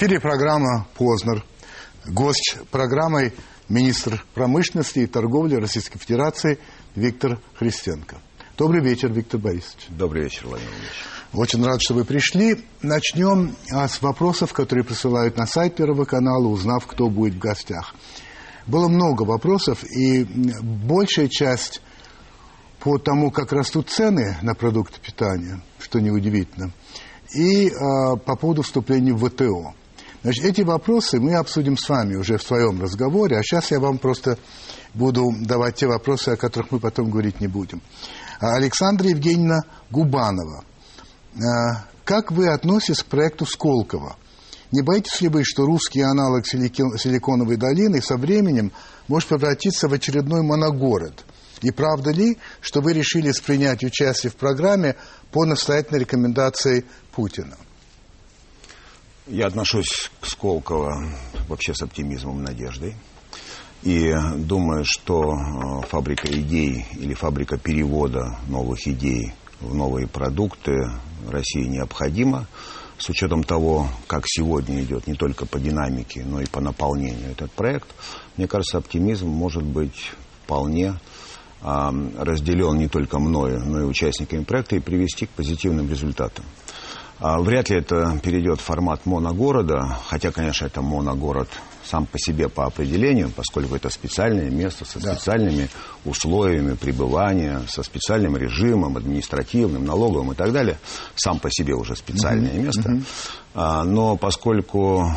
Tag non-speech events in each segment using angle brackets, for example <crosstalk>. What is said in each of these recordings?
Эфире программа «Познер». Гость программы министр промышленности и торговли Российской Федерации Виктор Христенко. Добрый вечер, Виктор Борисович. Добрый вечер, Владимир Ильич. Очень рад, что вы пришли. Начнем а, с вопросов, которые присылают на сайт Первого канала, узнав, кто будет в гостях. Было много вопросов, и большая часть по тому, как растут цены на продукты питания, что неудивительно, и э, по поводу вступления в ВТО. Значит, эти вопросы мы обсудим с вами уже в своем разговоре, а сейчас я вам просто буду давать те вопросы, о которых мы потом говорить не будем. Александра Евгеньевна Губанова. Как вы относитесь к проекту Сколково? Не боитесь ли вы, что русский аналог Силиконовой долины со временем может превратиться в очередной моногород? И правда ли, что вы решили принять участие в программе по настоятельной рекомендации Путина? Я отношусь к Сколково вообще с оптимизмом надеждой. И думаю, что э, фабрика идей или фабрика перевода новых идей в новые продукты России необходима. С учетом того, как сегодня идет не только по динамике, но и по наполнению этот проект, мне кажется, оптимизм может быть вполне разделен не только мною, но и участниками проекта и привести к позитивным результатам. А, вряд ли это перейдет в формат моногорода, хотя, конечно, это моногород сам по себе по определению, поскольку это специальное место со специальными да. условиями пребывания, со специальным режимом административным, налоговым и так далее, сам по себе уже специальное uh-huh. место. Uh-huh. Но поскольку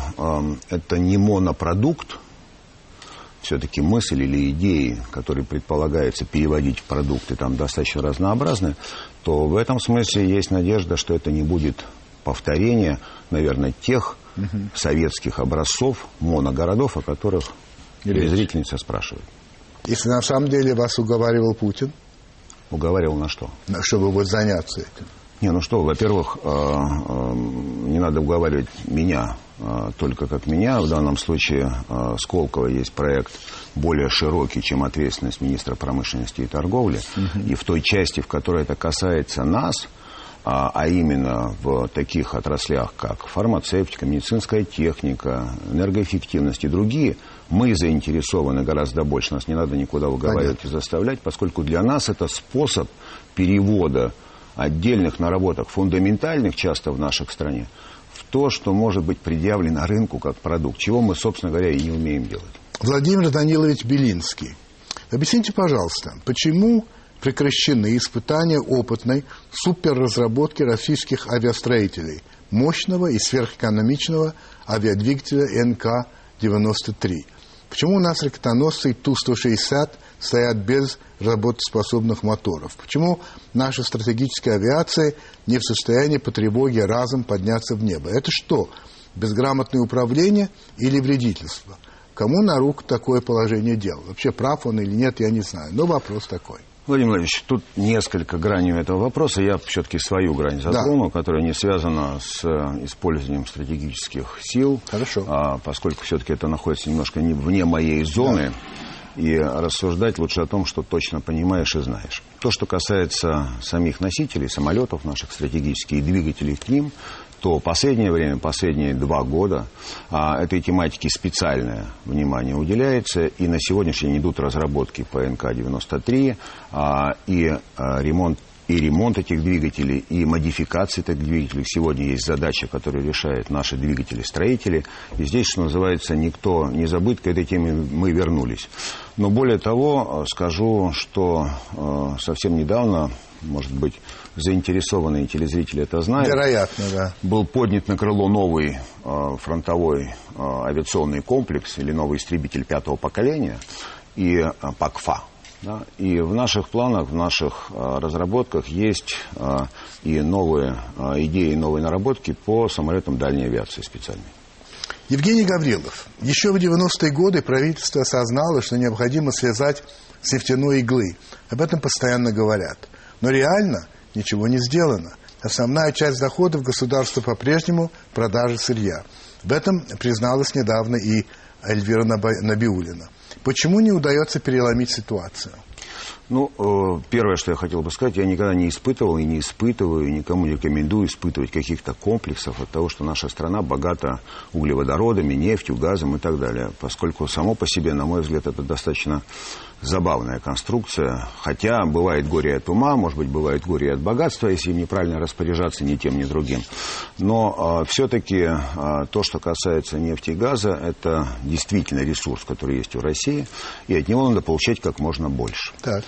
это не монопродукт, все-таки мысль или идеи, которые предполагается переводить в продукты, там достаточно разнообразны, то в этом смысле есть надежда, что это не будет повторение, наверное, тех угу. советских образцов, моногородов, о которых зрительница спрашивает. Если на самом деле вас уговаривал Путин? Уговаривал на что? Чтобы вот заняться этим. Не, ну что, во-первых, э, э, не надо уговаривать меня э, только как меня. В данном случае Сколково есть проект более широкий, чем ответственность министра промышленности и торговли. Угу. И в той части, в которой это касается нас, а, а именно в таких отраслях, как фармацевтика, медицинская техника, энергоэффективность и другие, мы заинтересованы гораздо больше. Нас не надо никуда уговаривать Понятно. и заставлять, поскольку для нас это способ перевода отдельных наработок, фундаментальных часто в нашей стране, в то, что может быть предъявлено рынку как продукт, чего мы, собственно говоря, и не умеем делать. Владимир Данилович Белинский. Объясните, пожалуйста, почему прекращены испытания опытной суперразработки российских авиастроителей мощного и сверхэкономичного авиадвигателя НК-93? Почему у нас ракетоносцы Ту-160 стоят без работоспособных моторов? Почему наша стратегическая авиация не в состоянии по тревоге разом подняться в небо? Это что, безграмотное управление или вредительство? Кому на руку такое положение дел? Вообще прав он или нет, я не знаю. Но вопрос такой. Владимир Владимирович, тут несколько граней этого вопроса. Я все-таки свою грань затрону, да. которая не связана с э, использованием стратегических сил. Хорошо. А, поскольку все-таки это находится немножко не, вне моей зоны. Да. И рассуждать лучше о том, что точно понимаешь и знаешь. То, что касается самих носителей, самолетов наших стратегических и двигателей к ним, то последнее время, последние два года а, этой тематике специальное внимание уделяется, и на сегодняшний день идут разработки по НК-93 а, и а, ремонт и ремонт этих двигателей, и модификации этих двигателей. Сегодня есть задача, которую решают наши двигатели-строители. И здесь, что называется, никто не забыт, к этой теме мы вернулись. Но более того, скажу, что э, совсем недавно, может быть, заинтересованные телезрители это знают. Вероятно, да. Был поднят на крыло новый э, фронтовой э, авиационный комплекс или новый истребитель пятого поколения и э, ПАКФА. Да? И в наших планах, в наших э, разработках есть э, и новые э, идеи, новые наработки по самолетам дальней авиации специальной. Евгений Гаврилов. Еще в 90-е годы правительство осознало, что необходимо связать с нефтяной иглы. Об этом постоянно говорят. Но реально ничего не сделано. Основная часть доходов государства по-прежнему продажа сырья. В этом призналась недавно и Эльвира Набиулина. Почему не удается переломить ситуацию? Ну, э, первое, что я хотел бы сказать, я никогда не испытывал и не испытываю, и никому не рекомендую испытывать каких-то комплексов от того, что наша страна богата углеводородами, нефтью, газом и так далее. Поскольку само по себе, на мой взгляд, это достаточно забавная конструкция. Хотя бывает горе от ума, может быть, бывает горе от богатства, если им неправильно распоряжаться ни тем, ни другим. Но э, все-таки э, то, что касается нефти и газа, это действительно ресурс, который есть у России, и от него надо получать как можно больше. Так.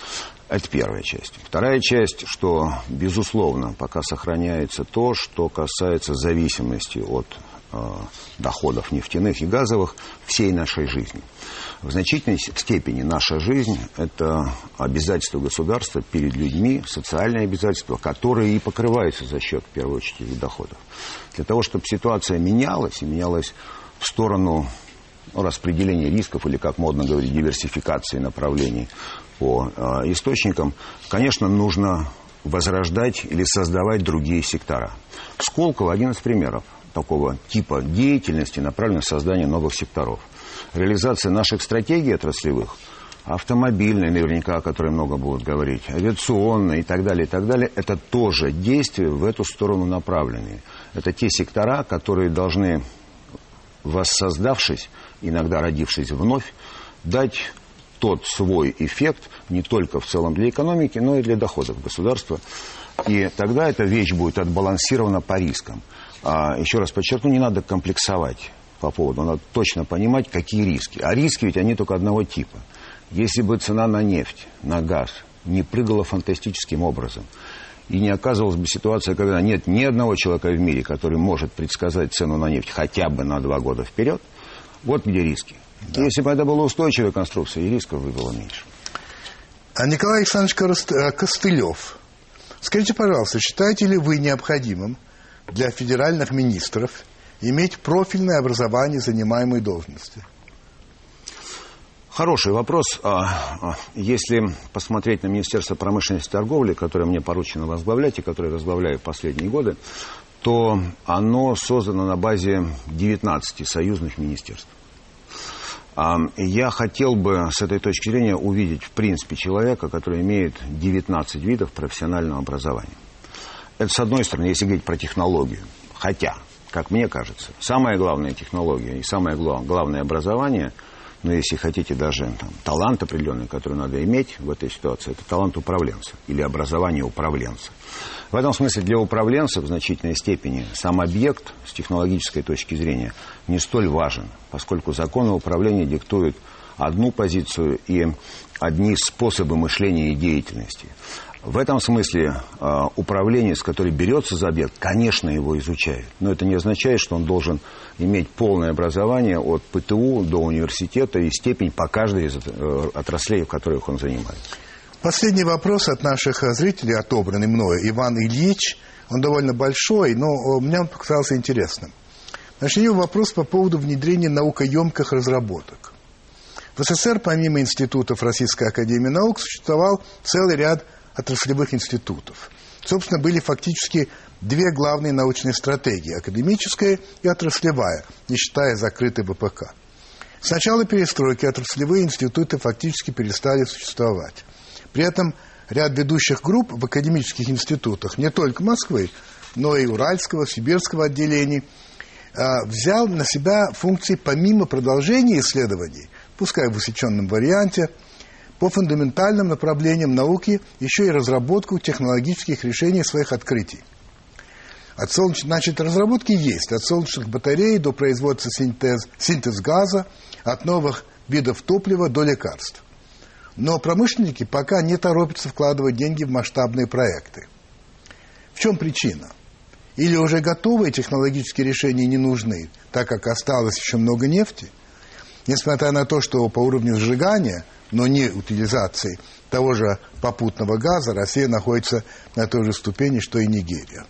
Это первая часть. Вторая часть, что, безусловно, пока сохраняется то, что касается зависимости от э, доходов нефтяных и газовых всей нашей жизни. В значительной степени наша жизнь – это обязательства государства перед людьми, социальные обязательства, которые и покрываются за счет, в первую очередь, доходов. Для того, чтобы ситуация менялась, и менялась в сторону распределения рисков, или, как модно говорить, диверсификации направлений по э, источникам, конечно, нужно возрождать или создавать другие сектора. Сколково – один из примеров такого типа деятельности, направленной на создание новых секторов – реализация наших стратегий отраслевых, автомобильной, наверняка, о которой много будут говорить, авиационной и так далее, и так далее, это тоже действия в эту сторону направленные. Это те сектора, которые должны, воссоздавшись, иногда родившись вновь, дать тот свой эффект не только в целом для экономики, но и для доходов государства. И тогда эта вещь будет отбалансирована по рискам. А, еще раз подчеркну, не надо комплексовать по поводу. Надо точно понимать, какие риски. А риски ведь они только одного типа. Если бы цена на нефть, на газ не прыгала фантастическим образом, и не оказывалась бы ситуация, когда нет ни одного человека в мире, который может предсказать цену на нефть хотя бы на два года вперед, вот где риски. Да. Если бы это была устойчивая конструкция, и рисков бы было меньше. А Николай Александрович э, Костылев, скажите, пожалуйста, считаете ли вы необходимым для федеральных министров иметь профильное образование занимаемой должности? Хороший вопрос. А, а, если посмотреть на Министерство промышленности и торговли, которое мне поручено возглавлять и которое возглавляю последние годы, то оно создано на базе 19 союзных министерств. А, я хотел бы с этой точки зрения увидеть в принципе человека, который имеет 19 видов профессионального образования. Это с одной стороны, если говорить про технологию. Хотя как мне кажется, самая главная технология и самое главное образование, ну, если хотите, даже там, талант определенный, который надо иметь в этой ситуации, это талант управленца или образование управленца. В этом смысле для управленца в значительной степени сам объект с технологической точки зрения не столь важен, поскольку законы управления диктуют одну позицию и одни способы мышления и деятельности. В этом смысле э, управление, с которой берется за объект, конечно, его изучает. Но это не означает, что он должен иметь полное образование от ПТУ до университета и степень по каждой из э, отраслей, в которых он занимается. Последний вопрос от наших зрителей, отобранный мною. Иван Ильич, он довольно большой, но мне он показался интересным. Значит, у вопрос по поводу внедрения наукоемких разработок. В СССР, помимо институтов Российской Академии Наук, существовал целый ряд отраслевых институтов. Собственно, были фактически две главные научные стратегии – академическая и отраслевая, не считая закрытой ВПК. С начала перестройки отраслевые институты фактически перестали существовать. При этом ряд ведущих групп в академических институтах, не только Москвы, но и Уральского, Сибирского отделений, а, взял на себя функции помимо продолжения исследований, пускай в усеченном варианте – по фундаментальным направлениям науки еще и разработку технологических решений своих открытий. От солнеч... Значит, разработки есть. От солнечных батарей до производства синтез, синтез газа, от новых видов топлива до лекарств. Но промышленники пока не торопятся вкладывать деньги в масштабные проекты. В чем причина? Или уже готовые технологические решения не нужны, так как осталось еще много нефти? Несмотря на то, что по уровню сжигания – но не утилизации того же попутного газа, Россия находится на той же ступени, что и Нигерия.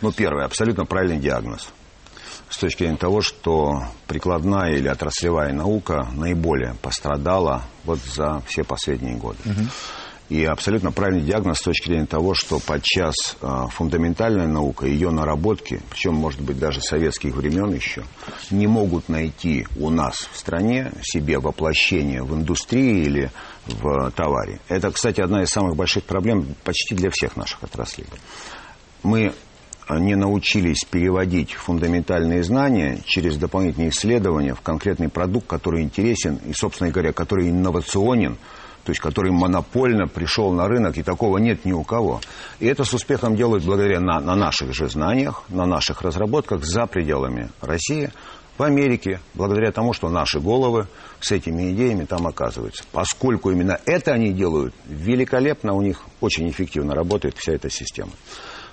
Ну, первый, абсолютно правильный диагноз. С точки зрения того, что прикладная или отраслевая наука наиболее пострадала вот за все последние годы. Угу. И абсолютно правильный диагноз с точки зрения того, что подчас э, фундаментальная наука, ее наработки, причем, может быть, даже советских времен еще, не могут найти у нас в стране себе воплощение в индустрии или в товаре. Это, кстати, одна из самых больших проблем почти для всех наших отраслей. Мы не научились переводить фундаментальные знания через дополнительные исследования в конкретный продукт, который интересен и, собственно говоря, который инновационен, то есть который монопольно пришел на рынок, и такого нет ни у кого. И это с успехом делают благодаря на, на наших же знаниях, на наших разработках за пределами России, в Америке, благодаря тому, что наши головы с этими идеями там оказываются. Поскольку именно это они делают, великолепно у них очень эффективно работает вся эта система.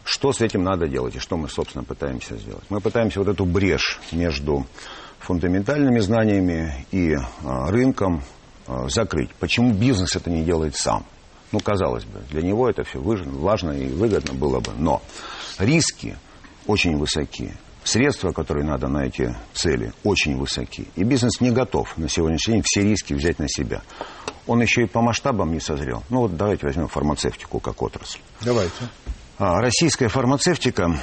Что с этим надо делать и что мы, собственно, пытаемся сделать? Мы пытаемся вот эту брешь между фундаментальными знаниями и а, рынком закрыть. Почему бизнес это не делает сам? Ну, казалось бы, для него это все важно и выгодно было бы. Но риски очень высоки. Средства, которые надо на эти цели, очень высоки. И бизнес не готов на сегодняшний день все риски взять на себя. Он еще и по масштабам не созрел. Ну вот давайте возьмем фармацевтику как отрасль. Давайте. А, российская фармацевтика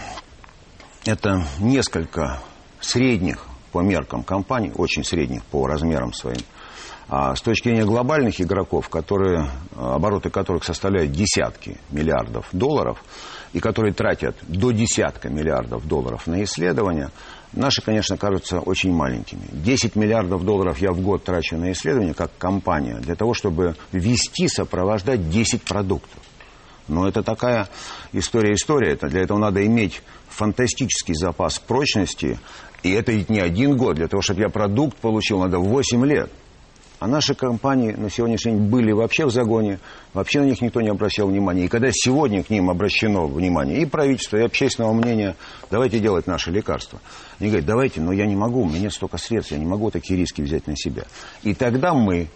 – это несколько средних по меркам компаний, очень средних по размерам своим, а с точки зрения глобальных игроков, которые, обороты которых составляют десятки миллиардов долларов, и которые тратят до десятка миллиардов долларов на исследования, наши, конечно, кажутся очень маленькими. 10 миллиардов долларов я в год трачу на исследования, как компания, для того, чтобы вести, сопровождать 10 продуктов. Но это такая история-история. Это для этого надо иметь фантастический запас прочности. И это ведь не один год. Для того, чтобы я продукт получил, надо 8 лет. А наши компании на сегодняшний день были вообще в загоне, вообще на них никто не обращал внимания. И когда сегодня к ним обращено внимание и правительство, и общественного мнения, давайте делать наши лекарства. Они говорят, давайте, но я не могу, у меня нет столько средств, я не могу такие риски взять на себя. И тогда мы,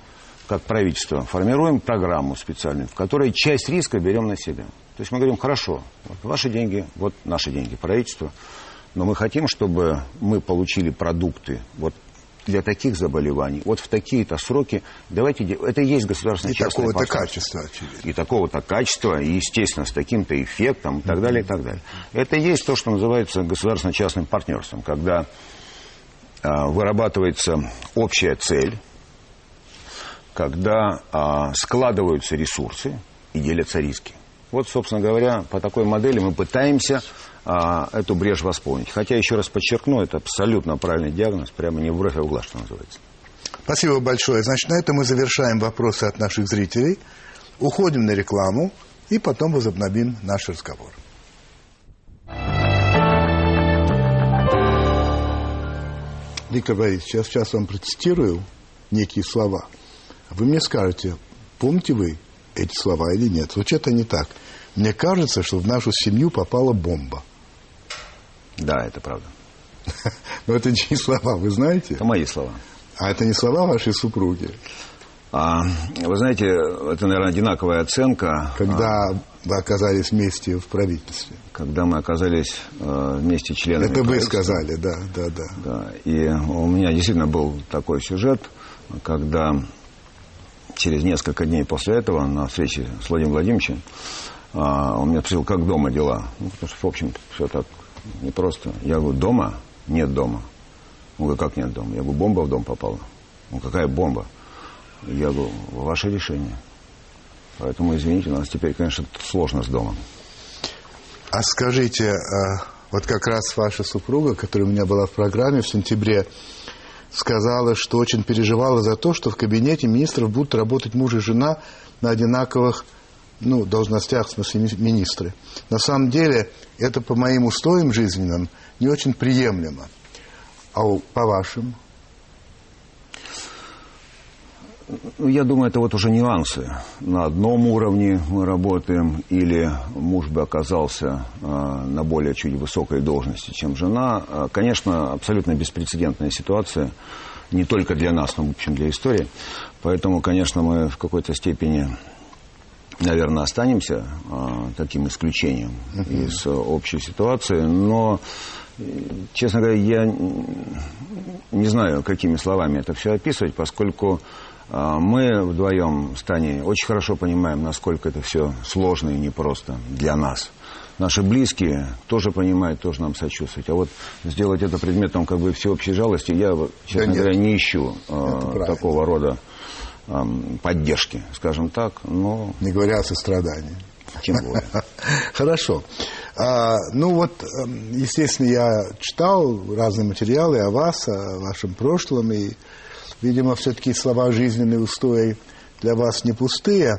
как правительство, формируем программу специальную, в которой часть риска берем на себя. То есть мы говорим, хорошо, вот ваши деньги, вот наши деньги, правительство, но мы хотим, чтобы мы получили продукты, вот для таких заболеваний, вот в такие-то сроки, давайте, это и есть государственное И такого-то качества, очевидно. И такого-то качества, и, естественно, с таким-то эффектом, и так далее, и так далее. Это и есть то, что называется государственно-частным партнерством, когда а, вырабатывается общая цель, когда а, складываются ресурсы и делятся риски. Вот, собственно говоря, по такой модели мы пытаемся а, эту брешь восполнить. Хотя, еще раз подчеркну, это абсолютно правильный диагноз, прямо не в бровь, а в глаз, что называется. Спасибо большое. Значит, на этом мы завершаем вопросы от наших зрителей. Уходим на рекламу и потом возобновим наш разговор. Виктор Борисович, сейчас, сейчас вам процитирую некие слова. Вы мне скажете, помните вы эти слова или нет. Звучит они так. Мне кажется, что в нашу семью попала бомба. Да, это правда. <laughs> Но это не слова, вы знаете? Это мои слова. А это не слова вашей супруги? А, вы знаете, это, наверное, одинаковая оценка. Когда а, вы оказались вместе в правительстве. Когда мы оказались э, вместе членами Это вы сказали, да, да, да. да. И у меня действительно был такой сюжет, когда через несколько дней после этого на встрече с Владимиром Владимировичем а, он меня спросил, как дома дела. Ну, потому что, в общем, все так непросто. Я говорю, дома? Нет дома. Он говорит, как нет дома? Я говорю, бомба в дом попала. Ну, какая бомба? Я говорю, ваше решение. Поэтому, извините, у нас теперь, конечно, сложно с домом. А скажите, а, вот как раз ваша супруга, которая у меня была в программе в сентябре, сказала, что очень переживала за то, что в кабинете министров будут работать муж и жена на одинаковых ну, должностях, в смысле министры. На самом деле это по моим устоям жизненным не очень приемлемо. А по вашим? Ну, я думаю, это вот уже нюансы. На одном уровне мы работаем, или муж бы оказался э, на более чуть высокой должности, чем жена. А, конечно, абсолютно беспрецедентная ситуация, не только для нас, но, в общем, для истории. Поэтому, конечно, мы в какой-то степени, наверное, останемся э, таким исключением uh-huh. из общей ситуации. Но, честно говоря, я не знаю, какими словами это все описывать, поскольку А, мы вдвоем с Таней очень хорошо понимаем, насколько это все сложно и непросто для нас. Наши близкие тоже понимают, тоже нам сочувствуют. А вот сделать это предметом как бы всеобщей жалости, я, честно да говоря, не ищу э, такого рода э, поддержки, скажем так. Но... Не говоря о сострадании. Тем более. <laughs> Хорошо. А, ну вот, эм, естественно, я читал разные материалы о вас, о вашем прошлом, и, видимо, все-таки слова жизненные устои для вас не пустые.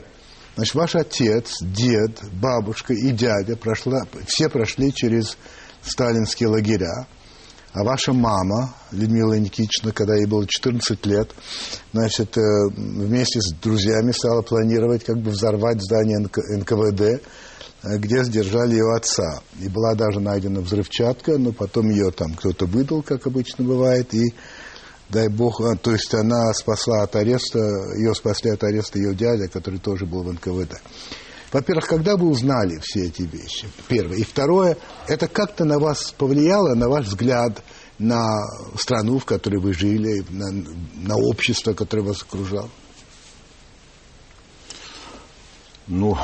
Значит, ваш отец, дед, бабушка и дядя прошла, все прошли через сталинские лагеря. А ваша мама, Людмила Никитична, когда ей было 14 лет, значит, э, вместе с друзьями стала планировать, как бы взорвать здание НКВД, э, где сдержали ее отца. И была даже найдена взрывчатка, но потом ее там кто-то выдал, как обычно бывает, и дай бог, а, то есть она спасла от ареста, ее спасли от ареста ее дядя, который тоже был в НКВД. Во-первых, когда вы узнали все эти вещи? Первое. И второе, это как-то на вас повлияло, на ваш взгляд на страну, в которой вы жили, на, на общество, которое вас окружало? Ну,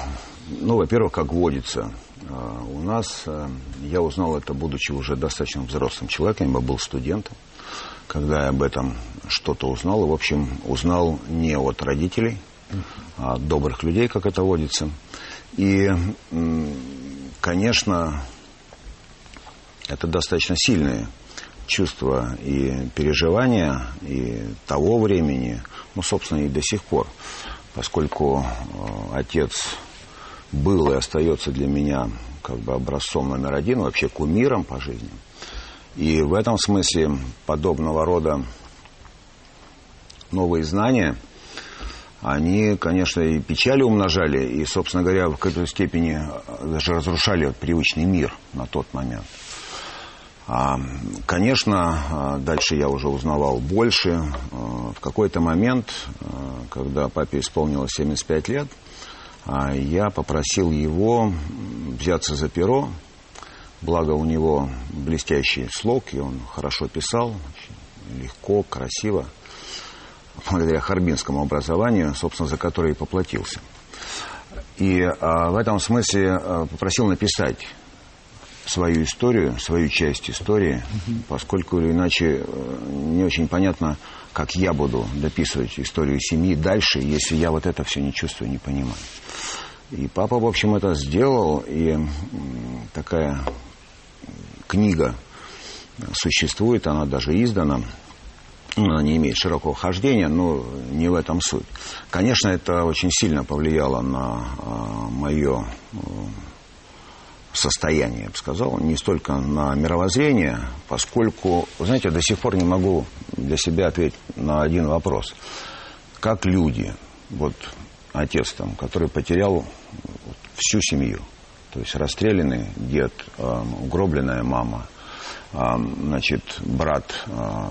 ну во-первых, как водится, а, у нас, а, я узнал это, будучи уже достаточно взрослым человеком, я был студентом, когда я об этом что-то узнал. И, в общем, узнал не от родителей, а от добрых людей, как это водится. И, конечно, это достаточно сильные чувства и переживания и того времени, ну, собственно, и до сих пор, поскольку э, отец был и остается для меня как бы образцом номер один, вообще кумиром по жизни – и в этом смысле подобного рода новые знания, они, конечно, и печали умножали, и, собственно говоря, в какой-то степени даже разрушали привычный мир на тот момент. А, конечно, дальше я уже узнавал больше. В какой-то момент, когда папе исполнилось 75 лет, я попросил его взяться за перо Благо у него блестящий слог, и он хорошо писал, легко, красиво, благодаря харбинскому образованию, собственно, за которое и поплатился. И а, в этом смысле а, попросил написать свою историю, свою часть истории, поскольку или иначе а, не очень понятно, как я буду дописывать историю семьи дальше, если я вот это все не чувствую, не понимаю. И папа, в общем, это сделал, и такая книга существует, она даже издана. Она не имеет широкого хождения, но не в этом суть. Конечно, это очень сильно повлияло на а, мое э, состояние, я бы сказал, не столько на мировоззрение, поскольку, знаете, до сих пор не могу для себя ответить на один вопрос. Как люди, вот отец там, который потерял всю семью, то есть расстрелянный дед, угробленная мама, значит, брат,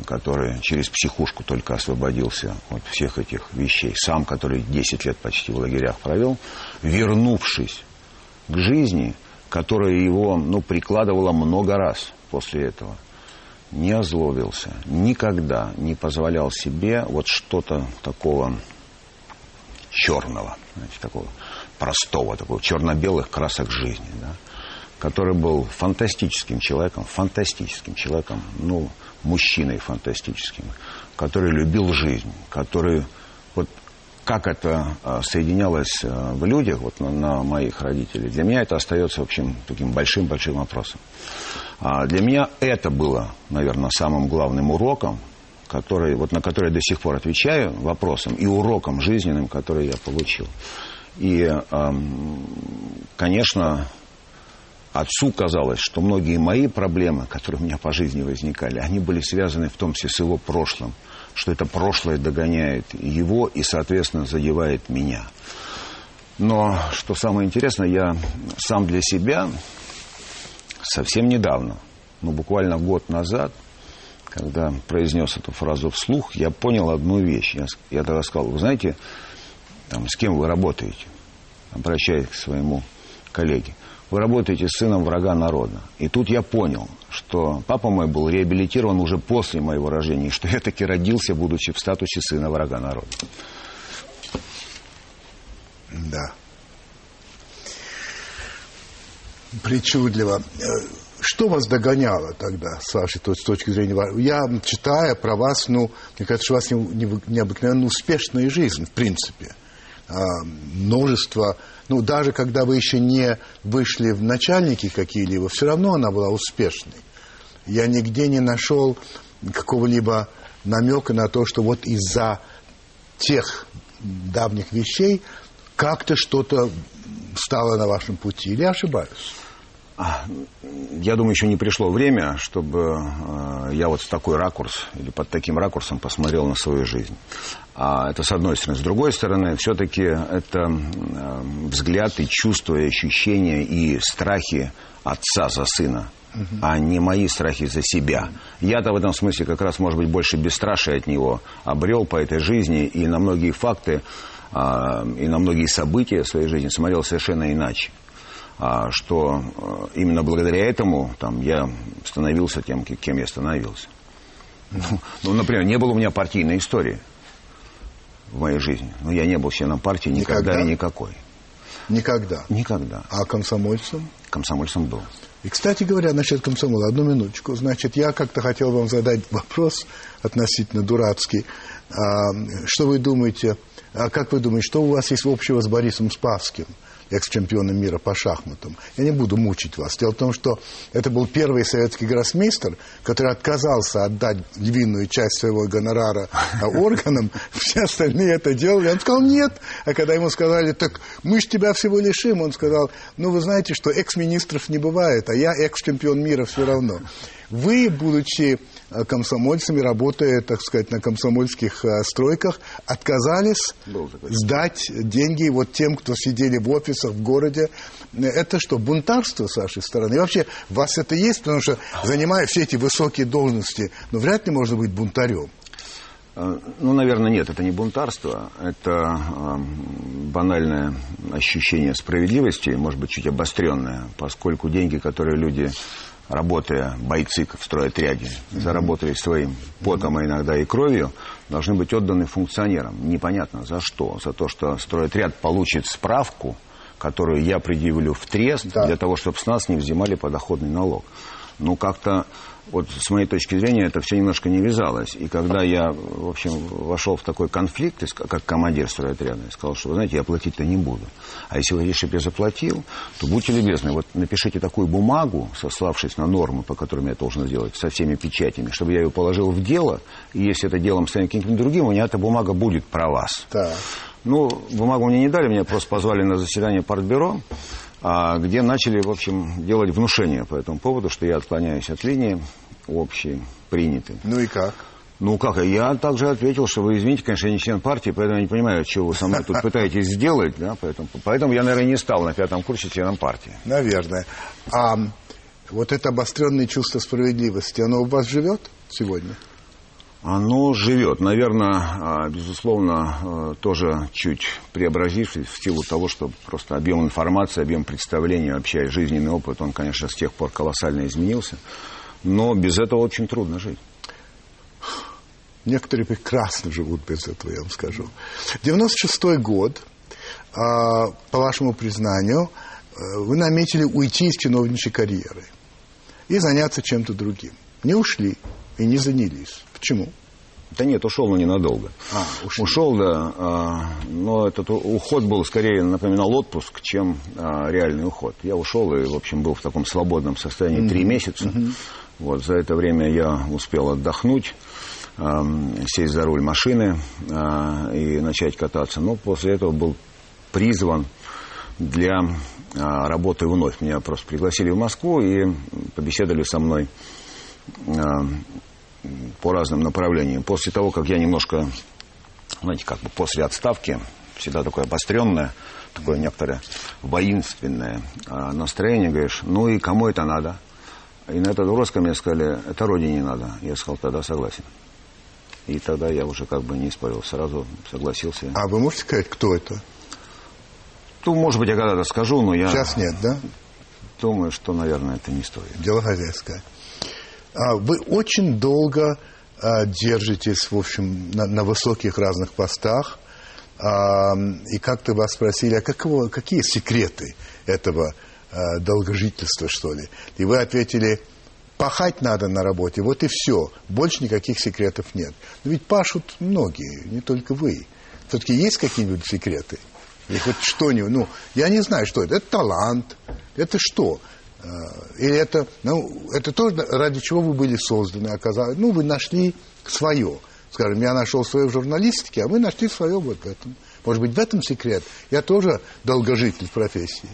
который через психушку только освободился от всех этих вещей, сам, который 10 лет почти в лагерях провел, вернувшись к жизни, которая его, ну, прикладывала много раз после этого, не озлобился, никогда не позволял себе вот что-то такого черного, знаете, такого простого, такого черно-белых красок жизни, да, который был фантастическим человеком, фантастическим человеком, ну, мужчиной фантастическим, который любил жизнь, который вот как это а, соединялось а, в людях, вот на, на моих родителей, для меня это остается, в общем, таким большим-большим вопросом. А для меня это было, наверное, самым главным уроком, который, вот на который я до сих пор отвечаю вопросом и уроком жизненным, который я получил. И, конечно, отцу казалось, что многие мои проблемы, которые у меня по жизни возникали, они были связаны в том числе с его прошлым, что это прошлое догоняет его и, соответственно, задевает меня. Но, что самое интересное, я сам для себя совсем недавно, ну, буквально год назад, когда произнес эту фразу вслух, я понял одну вещь. Я, я тогда сказал, вы знаете, там, с кем вы работаете, обращаясь к своему коллеге. Вы работаете с сыном врага народа. И тут я понял, что папа мой был реабилитирован уже после моего рождения, и что я таки родился, будучи в статусе сына врага народа. Да. Причудливо. Э, что вас догоняло тогда, с вашей с точки зрения? Я, читая про вас, ну, мне кажется, что у вас необыкновенно успешная жизнь, в принципе. А, множество, ну, даже когда вы еще не вышли в начальники какие-либо, все равно она была успешной. Я нигде не нашел какого-либо намека на то, что вот из-за тех давних вещей как-то что-то стало на вашем пути. Или я ошибаюсь? А, я думаю, еще не пришло время, чтобы э, я вот с такой ракурс или под таким ракурсом посмотрел на свою жизнь. А это с одной стороны. С другой стороны, все-таки это э, взгляд и чувства, и ощущения, и страхи отца за сына а не мои страхи за себя. Я-то в этом смысле как раз, может быть, больше бесстрашие от него обрел по этой жизни и на многие факты а, и на многие события своей жизни смотрел совершенно иначе. А, что а, именно благодаря этому там, я становился тем, кем я становился. Ну, ну, например, не было у меня партийной истории в моей жизни. Ну, я не был членом партии никогда, никогда? и никакой. Никогда? Никогда. А комсомольцем? Комсомольцем был. И, кстати говоря, насчет комсомола, одну минуточку. Значит, я как-то хотел вам задать вопрос относительно дурацкий. А, что вы думаете, а как вы думаете, что у вас есть общего с Борисом Спасским? Экс-чемпионом мира по шахматам. Я не буду мучить вас. Дело в том, что это был первый советский гроссмейстер, который отказался отдать львиную часть своего гонорара <laughs> органам. Все остальные это делали. Он сказал нет. А когда ему сказали, так мы же тебя всего лишим, он сказал, ну вы знаете, что экс-министров не бывает, а я экс-чемпион мира все равно. Вы, будучи комсомольцами, работая, так сказать, на комсомольских э, стройках, отказались сдать деньги вот тем, кто сидели в офисах в городе. Это что, бунтарство с вашей стороны? И вообще, у вас это есть? Потому что, занимая все эти высокие должности, ну, вряд ли можно быть бунтарем. Э, ну, наверное, нет, это не бунтарство, это э, банальное ощущение справедливости, может быть, чуть обостренное, поскольку деньги, которые люди работая бойцы в стройотряде, заработали своим потом, а иногда и кровью, должны быть отданы функционерам. Непонятно за что. За то, что стройотряд получит справку, которую я предъявлю в трест, да. для того, чтобы с нас не взимали подоходный налог. Ну, как-то вот с моей точки зрения это все немножко не вязалось. И когда я, в общем, вошел в такой конфликт, как командир стройотряда, я сказал, что, вы знаете, я платить-то не буду. А если вы чтобы я заплатил, то будьте любезны, вот напишите такую бумагу, сославшись на нормы, по которым я должен сделать, со всеми печатями, чтобы я ее положил в дело, и если это делом станет каким-то другим, у меня эта бумага будет про вас. Так. Ну, бумагу мне не дали, меня просто позвали на заседание партбюро. А, где начали, в общем, делать внушение по этому поводу, что я отклоняюсь от линии общей, принятой. Ну и как? Ну как, я также ответил, что вы извините, конечно, я не член партии, поэтому я не понимаю, что вы со мной тут <laughs> пытаетесь сделать, да, поэтому, поэтому я, наверное, не стал на пятом курсе членом партии. Наверное. А вот это обостренное чувство справедливости, оно у вас живет сегодня? Оно живет. Наверное, а, безусловно, а, тоже чуть преобразившись в силу того, что просто объем информации, объем представления, вообще жизненный опыт, он, конечно, с тех пор колоссально изменился. Но без этого очень трудно жить. Некоторые прекрасно живут без этого, я вам скажу. 96-й год, а, по вашему признанию, вы наметили уйти из чиновничьей карьеры и заняться чем-то другим. Не ушли и не занялись. Почему? Да нет, ушел, но ненадолго. А, ушли. ушел, да. А, но этот уход был скорее напоминал отпуск, чем а, реальный уход. Я ушел и, в общем, был в таком свободном состоянии три mm-hmm. месяца. Mm-hmm. Вот, за это время я успел отдохнуть, а, сесть за руль машины а, и начать кататься. Но после этого был призван для а, работы вновь. Меня просто пригласили в Москву и побеседовали со мной по разным направлениям. После того, как я немножко, знаете, как бы после отставки, всегда такое обостренное, такое некоторое воинственное а, настроение, говоришь, ну и кому это надо? И на этот вопрос ко мне сказали, это родине надо. Я сказал, тогда согласен. И тогда я уже как бы не спорил, сразу согласился. А вы можете сказать, кто это? Ну, может быть, я когда-то скажу, но я... Сейчас нет, да? Думаю, что, наверное, это не стоит. Дело хозяйское. А вы очень долго а, держитесь, в общем, на, на высоких разных постах. а, и как-то вас спросили, а какого, какие секреты этого долгожительства, что ли? И вы ответили, пахать надо на работе, вот и все. Больше никаких секретов нет. Но ведь пашут многие, не только вы. Все-таки есть какие-нибудь секреты? Или хоть что-нибудь? Ну, я не знаю, что это. Это талант. Это что? Или это, ну, это то, ради чего вы были созданы, оказалось. Ну, вы нашли свое. Скажем, я нашел свое в журналистике, а вы нашли свое вот в этом. Может быть, в этом секрет? Я тоже долгожитель профессии.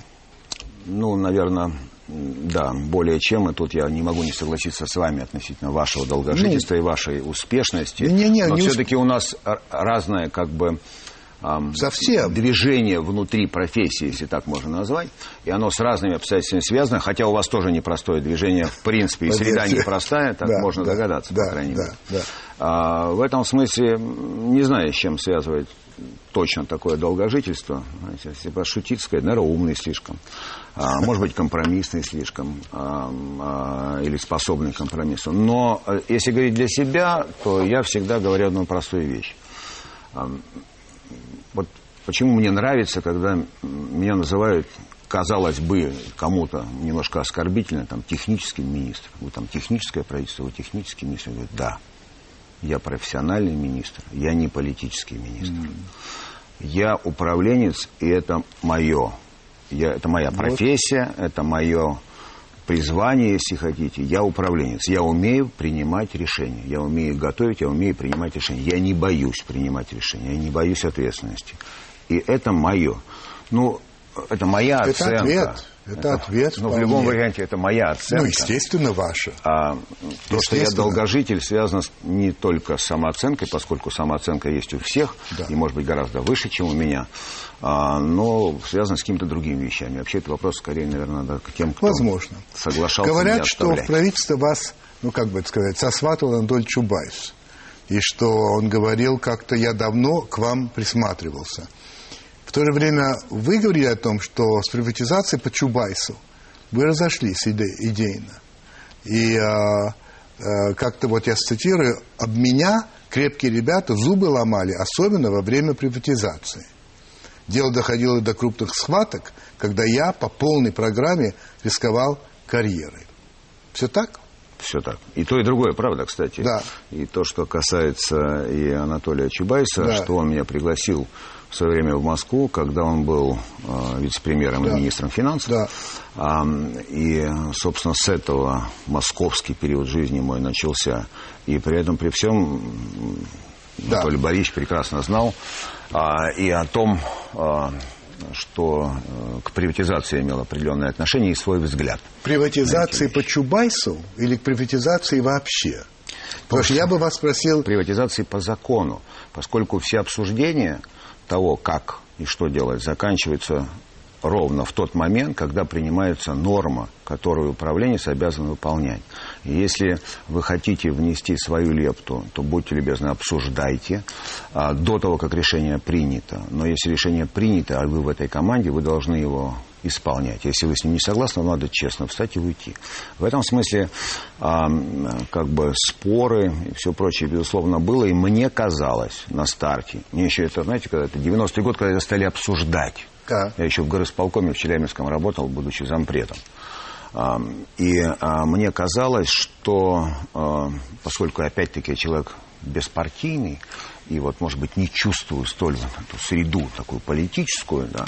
Ну, наверное, да, более чем, и тут я не могу не согласиться с вами относительно вашего долгожительства ну, и вашей успешности. Не, не, но не все-таки усп... у нас разное, как бы, эм, Совсем. движение внутри профессии, если так можно назвать, и оно с разными обстоятельствами связано, хотя у вас тоже непростое движение, в принципе, и среда непростая, так <laughs> да, можно да, догадаться, да, по крайней да, мере. Да. А, в этом смысле не знаю, с чем связывать точно такое долгожительство. Знаете, если пошутить, сказать, наверное, умный слишком. А, <laughs> может быть, компромиссный слишком. А, а, или способный к компромиссу. Но э, если говорить для себя, то я всегда говорю одну простую вещь. Почему мне нравится, когда меня называют казалось бы, кому-то немножко оскорбительно, там, техническим министром. Вы там техническое правительство, вы технический министр. Говорит, да, я профессиональный министр, я не политический министр. Mm. Я управленец, и это мое. Я, это моя профессия, вот. это мое призвание, если хотите. Я управленец. Я умею принимать решения. Я умею готовить, я умею принимать решения. Я не боюсь принимать решения. Я не боюсь ответственности. И это мое. Ну, это моя это оценка. Ответ. Это, это ответ. Но ну, в любом варианте это моя оценка. Ну, естественно, ваша. А то, что я долгожитель, связано не только с самооценкой, поскольку самооценка есть у всех, да. и, может быть, гораздо выше, чем у меня, а, но связано с какими-то другими вещами. Вообще, это вопрос, скорее, наверное, надо к тем, кто Возможно. соглашался Говорят, что в правительство вас, ну, как бы это сказать, сосватывал Анатолий Чубайс. И что он говорил, как-то я давно к вам присматривался. В то же время вы говорили о том, что с приватизацией по Чубайсу вы разошлись иде идейно. И э, э, как-то вот я цитирую, об меня крепкие ребята зубы ломали, особенно во время приватизации. Дело доходило до крупных схваток, когда я по полной программе рисковал карьерой. Все так? Все так. И то, и другое, правда, кстати. Да. И то, что касается и Анатолия Чубайса, да. что он меня пригласил в свое время в Москву, когда он был э, вице-премьером да. и министром финансов. Да. А, и, собственно, с этого московский период жизни мой начался. И при этом, при всем, да. Анатолий Борисович прекрасно знал а, и о том, а, что а, к приватизации имел определенное отношение и свой взгляд. Приватизации по Чубайсу или к приватизации вообще? Потому что я бы вас спросил... Приватизации по закону, поскольку все обсуждения того, как и что делать, заканчивается ровно в тот момент, когда принимается норма, которую управленец обязан выполнять. И если вы хотите внести свою лепту, то будьте любезны, обсуждайте а, до того, как решение принято. Но если решение принято, а вы в этой команде, вы должны его исполнять. Если вы с ним не согласны, надо честно встать и уйти. В этом смысле как бы споры и все прочее, безусловно, было. И мне казалось на старте, мне еще это, знаете, когда это 90-й год, когда это стали обсуждать. Да. Я еще в горосполкоме в Челябинском работал, будучи зампредом. И а, мне казалось, что а, поскольку опять-таки человек беспартийный, и вот, может быть, не чувствую столь эту среду такую политическую, да,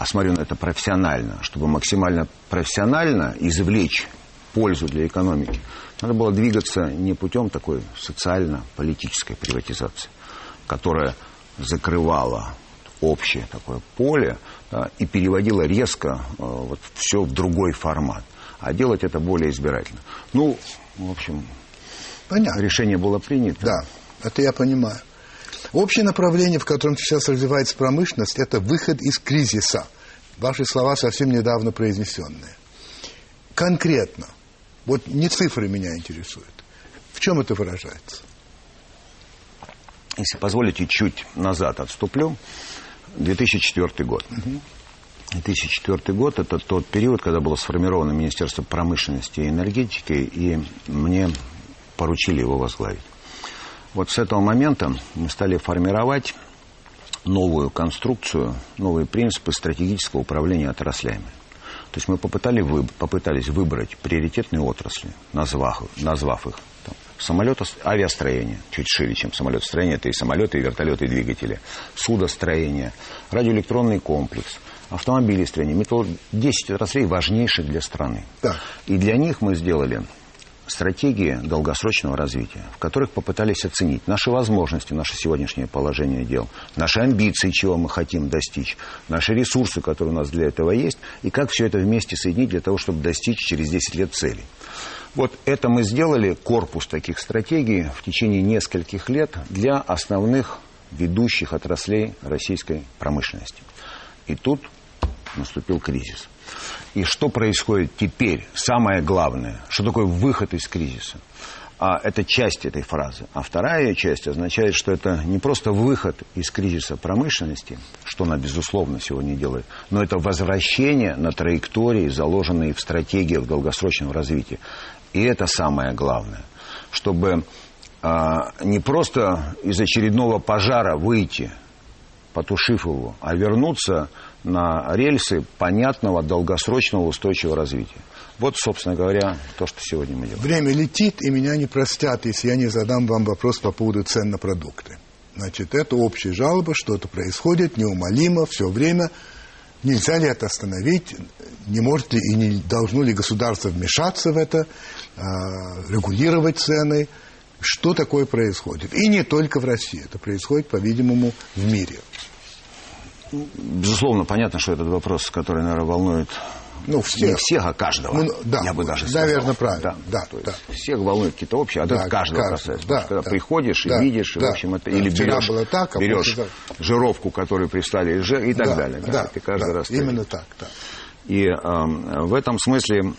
а смотрю на это профессионально, чтобы максимально профессионально извлечь пользу для экономики, надо было двигаться не путем такой социально-политической приватизации, которая закрывала общее такое поле да, и переводила резко э, вот, все в другой формат. А делать это более избирательно. Ну, в общем, Понятно. решение было принято. Да, это я понимаю. Общее направление, в котором сейчас развивается промышленность, это выход из кризиса. Ваши слова совсем недавно произнесенные. Конкретно, вот не цифры меня интересуют. В чем это выражается? Если позволите, чуть назад отступлю. 2004 год. Угу. 2004 год – это тот период, когда было сформировано Министерство промышленности и энергетики, и мне поручили его возглавить. Вот с этого момента мы стали формировать новую конструкцию, новые принципы стратегического управления отраслями. То есть мы попытали, вы, попытались выбрать приоритетные отрасли, назвав, назвав их. Там, авиастроение, чуть шире, чем самолетостроение, это и самолеты, и вертолеты, и двигатели. Судостроение, радиоэлектронный комплекс, автомобилестроение. Металл... 10 отраслей важнейших для страны. Да. И для них мы сделали стратегии долгосрочного развития, в которых попытались оценить наши возможности, наше сегодняшнее положение дел, наши амбиции, чего мы хотим достичь, наши ресурсы, которые у нас для этого есть, и как все это вместе соединить для того, чтобы достичь через 10 лет целей. Вот это мы сделали, корпус таких стратегий, в течение нескольких лет для основных ведущих отраслей российской промышленности. И тут наступил кризис. И что происходит теперь? Самое главное, что такое выход из кризиса? А это часть этой фразы. А вторая часть означает, что это не просто выход из кризиса промышленности, что она, безусловно, сегодня делает, но это возвращение на траектории, заложенные в стратегиях долгосрочного развития. И это самое главное. Чтобы а, не просто из очередного пожара выйти, потушив его, а вернуться на рельсы понятного, долгосрочного, устойчивого развития. Вот, собственно говоря, то, что сегодня мы делаем. Время летит, и меня не простят, если я не задам вам вопрос по поводу цен на продукты. Значит, это общая жалоба, что-то происходит неумолимо все время. Нельзя ли это остановить? Не может ли и не должно ли государство вмешаться в это, э, регулировать цены? Что такое происходит? И не только в России. Это происходит, по-видимому, в мире. Безусловно, понятно, что этот вопрос, который, наверное, волнует ну, всех. не всех, а каждого. Ну, да, я бы даже сказал. Наверное, правильно. Да, да, да. Всех волнует какие-то общие, а да, это каждого каждый, касается. Да, когда да, приходишь да, и видишь, да, в общем, это, да, или берешь, было так, а берешь после... жировку, которую прислали, и так да, далее. Да, да, ты каждый да, раз именно так, да. И э, в этом смысле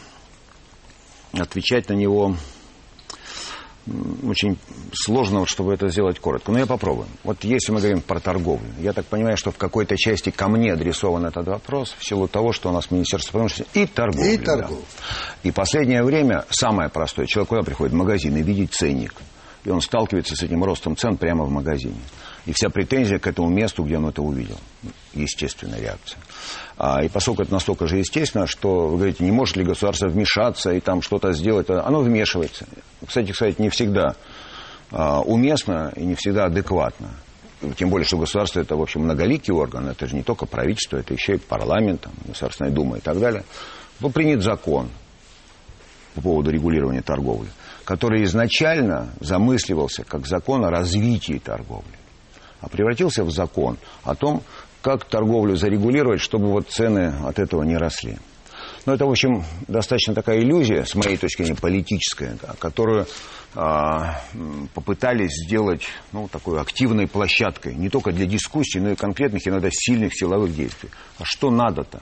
отвечать на него очень сложно, чтобы это сделать коротко. Но я попробую. Вот если мы говорим про торговлю, я так понимаю, что в какой-то части ко мне адресован этот вопрос в силу того, что у нас Министерство промышленности и торговля. И торговля. Да. И последнее время самое простое. Человек куда приходит? В магазин и видит ценник. И он сталкивается с этим ростом цен прямо в магазине. И вся претензия к этому месту, где он это увидел. Естественная реакция. А, и поскольку это настолько же естественно, что вы говорите, не может ли государство вмешаться и там что-то сделать, оно вмешивается. Кстати, кстати, не всегда а, уместно и не всегда адекватно. Тем более, что государство это, в общем, многоликий орган, это же не только правительство, это еще и парламент, там, Государственная Дума и так далее. Был принят закон по поводу регулирования торговли, который изначально замысливался как закон о развитии торговли а превратился в закон о том, как торговлю зарегулировать, чтобы вот цены от этого не росли. Но это, в общем, достаточно такая иллюзия, с моей точки зрения, политическая, да, которую а, попытались сделать ну, такой активной площадкой, не только для дискуссий, но и конкретных, иногда сильных силовых действий. А что надо-то?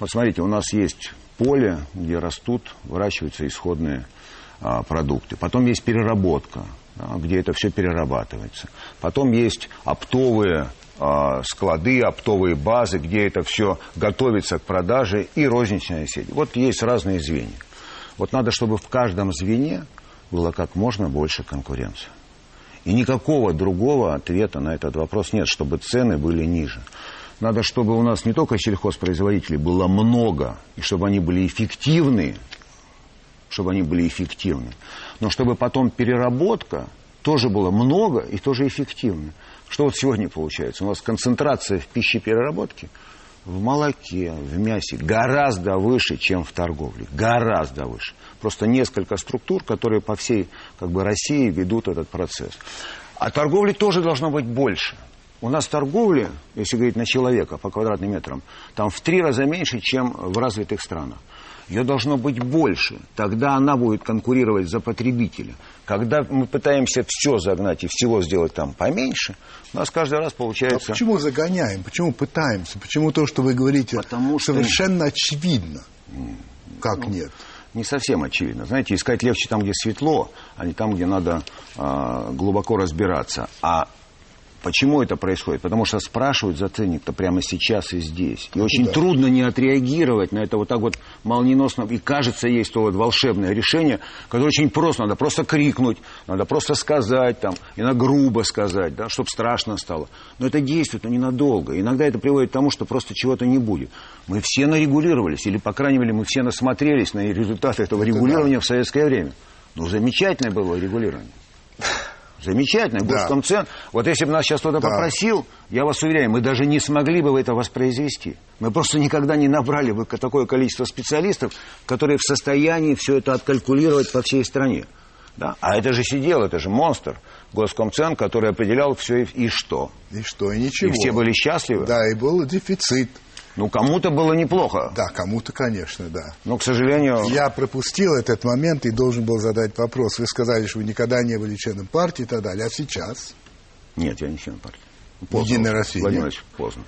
Вот смотрите, у нас есть поле, где растут, выращиваются исходные а, продукты. Потом есть переработка, где это все перерабатывается. Потом есть оптовые а, склады, оптовые базы, где это все готовится к продаже и розничная сеть. Вот есть разные звенья. Вот надо, чтобы в каждом звене было как можно больше конкуренции. И никакого другого ответа на этот вопрос нет, чтобы цены были ниже. Надо, чтобы у нас не только сельхозпроизводителей было много, и чтобы они были эффективны, чтобы они были эффективны. Но чтобы потом переработка тоже было много и тоже эффективно. Что вот сегодня получается? У нас концентрация в пищепереработке в молоке, в мясе гораздо выше, чем в торговле. Гораздо выше. Просто несколько структур, которые по всей как бы, России ведут этот процесс. А торговли тоже должно быть больше. У нас торговли, если говорить на человека по квадратным метрам, там в три раза меньше, чем в развитых странах ее должно быть больше. Тогда она будет конкурировать за потребителя. Когда мы пытаемся все загнать и всего сделать там поменьше, у нас каждый раз получается... А почему загоняем? Почему пытаемся? Почему то, что вы говорите, Потому что... совершенно очевидно? Как ну, нет? Не совсем очевидно. Знаете, искать легче там, где светло, а не там, где надо э, глубоко разбираться. А Почему это происходит? Потому что спрашивают за ценник-то прямо сейчас и здесь. И очень да. трудно не отреагировать на это вот так вот молниеносно. И кажется, есть то вот волшебное решение, которое очень просто. Надо просто крикнуть, надо просто сказать там, и на грубо сказать, да, чтобы страшно стало. Но это действует но ненадолго. Иногда это приводит к тому, что просто чего-то не будет. Мы все нарегулировались, или, по крайней мере, мы все насмотрелись на результаты этого это регулирования да. в советское время. Ну, замечательное было регулирование. Замечательно, да. Госкомцен. Вот если бы нас сейчас кто-то да. попросил, я вас уверяю, мы даже не смогли бы это воспроизвести. Мы просто никогда не набрали бы такое количество специалистов, которые в состоянии все это откалькулировать по всей стране. Да? А это же сидел, это же монстр. Госкомцен, который определял все и, и что. И что, и ничего. И все были счастливы. Да, и был дефицит. Ну, кому-то было неплохо. Да, кому-то, конечно, да. Но, к сожалению... Я пропустил этот момент и должен был задать вопрос. Вы сказали, что вы никогда не были членом партии и так далее. А сейчас? Нет, я не член партии. Поздно. Единая Россия? Владимир Ильич, поздно.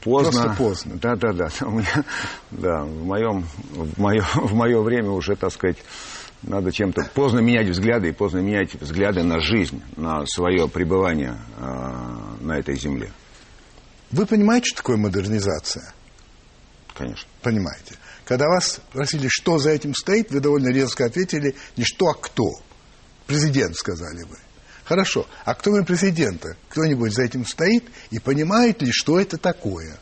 Поздно. Просто поздно. Да, да, да. <laughs> У меня, да, в моем, в, мое, <laughs> в мое время уже, так сказать, надо чем-то поздно менять взгляды и поздно менять взгляды на жизнь, на свое пребывание э, на этой земле. Вы понимаете, что такое модернизация? Конечно. Понимаете. Когда вас спросили, что за этим стоит, вы довольно резко ответили не что, а кто. Президент, сказали вы. Хорошо. А кто кроме президента? Кто-нибудь за этим стоит и понимает ли, что это такое?